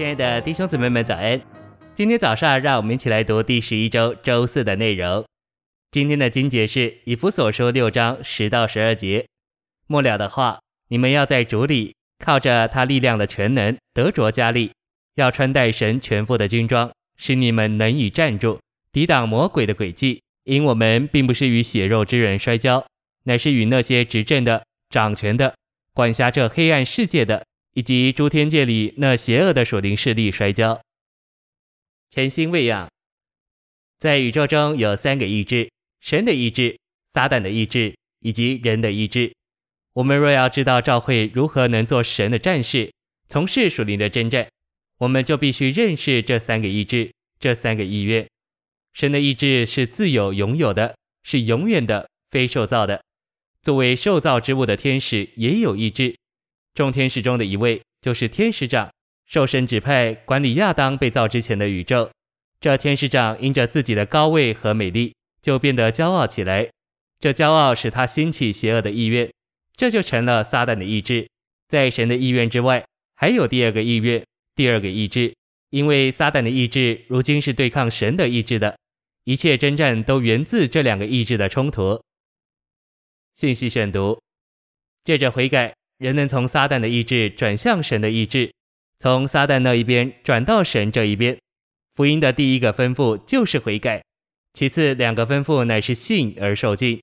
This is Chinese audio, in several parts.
亲爱的弟兄姊妹们，早安！今天早上，让我们一起来读第十一周周四的内容。今天的经节是以弗所书六章十到十二节。末了的话，你们要在主里靠着他力量的全能得着加力，要穿戴神全副的军装，使你们能以站住，抵挡魔鬼的诡计。因我们并不是与血肉之人摔跤，乃是与那些执政的、掌权的、管辖这黑暗世界的。以及诸天界里那邪恶的属灵势力摔跤。晨星喂养，在宇宙中有三个意志：神的意志、撒旦的意志以及人的意志。我们若要知道教会如何能做神的战士，从事属灵的征战，我们就必须认识这三个意志、这三个意愿。神的意志是自有永有的，是永远的，非受造的。作为受造之物的天使也有意志。众天使中的一位，就是天使长，受神指派管理亚当被造之前的宇宙。这天使长因着自己的高位和美丽，就变得骄傲起来。这骄傲使他兴起邪恶的意愿，这就成了撒旦的意志。在神的意愿之外，还有第二个意愿，第二个意志。因为撒旦的意志如今是对抗神的意志的，一切征战都源自这两个意志的冲突。信息选读，借着悔改。人能从撒旦的意志转向神的意志，从撒旦那一边转到神这一边。福音的第一个吩咐就是悔改，其次两个吩咐乃是信而受尽。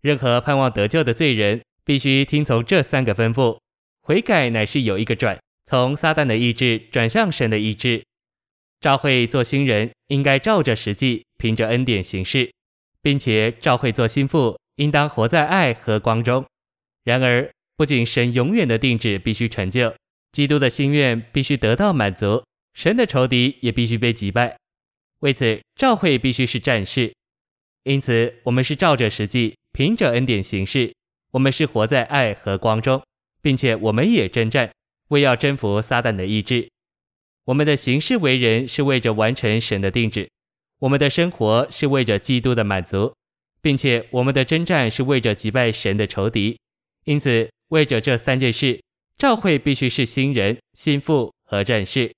任何盼望得救的罪人必须听从这三个吩咐。悔改乃是有一个转，从撒旦的意志转向神的意志。召会做新人，应该照着实际，凭着恩典行事，并且召会做新妇，应当活在爱和光中。然而，不仅神永远的定旨必须成就，基督的心愿必须得到满足，神的仇敌也必须被击败。为此，教会必须是战士。因此，我们是照着实际，凭着恩典行事。我们是活在爱和光中，并且我们也征战，为要征服撒旦的意志。我们的行事为人是为着完成神的定旨，我们的生活是为着基督的满足，并且我们的征战是为着击败神的仇敌。因此，为着这三件事，教会必须是新人、新妇和战士。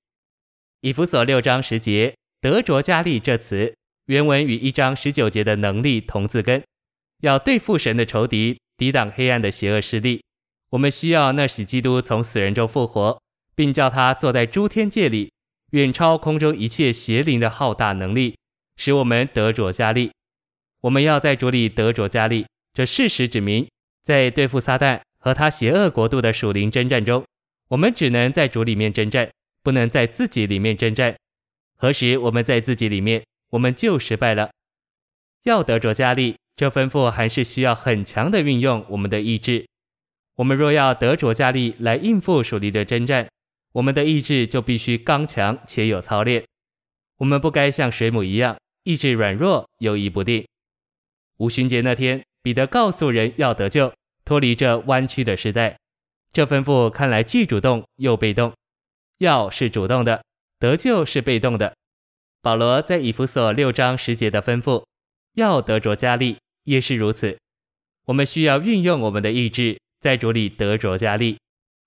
以弗所六章十节“得着加力”这词，原文与一章十九节的能力同字根，要对付神的仇敌，抵挡黑暗的邪恶势力。我们需要那使基督从死人中复活，并叫他坐在诸天界里，远超空中一切邪灵的浩大能力，使我们得着加力。我们要在主里得着加力，这事实指明，在对付撒旦。和他邪恶国度的属灵征战中，我们只能在主里面征战，不能在自己里面征战。何时我们在自己里面，我们就失败了。要得着加力，这吩咐还是需要很强的运用我们的意志。我们若要得着加力来应付属灵的征战，我们的意志就必须刚强且有操练。我们不该像水母一样，意志软弱，犹疑不定。五旬节那天，彼得告诉人要得救。脱离这弯曲的时代，这吩咐看来既主动又被动。要是主动的，得救是被动的。保罗在以弗所六章十节的吩咐，要得着加力，也是如此。我们需要运用我们的意志，在主里得着加力。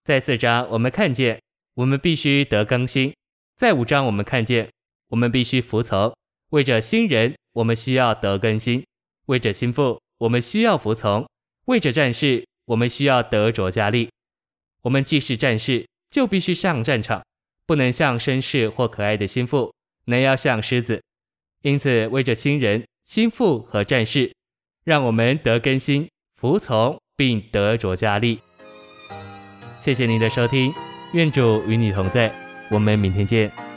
在四章我们看见，我们必须得更新；在五章我们看见，我们必须服从。为着新人，我们需要得更新；为着新妇，我们需要服从。为着战士，我们需要得着加力。我们既是战士，就必须上战场，不能像绅士或可爱的心腹，能要像狮子。因此，为着新人、心腹和战士，让我们得更新、服从，并得着加力。谢谢您的收听，愿主与你同在，我们明天见。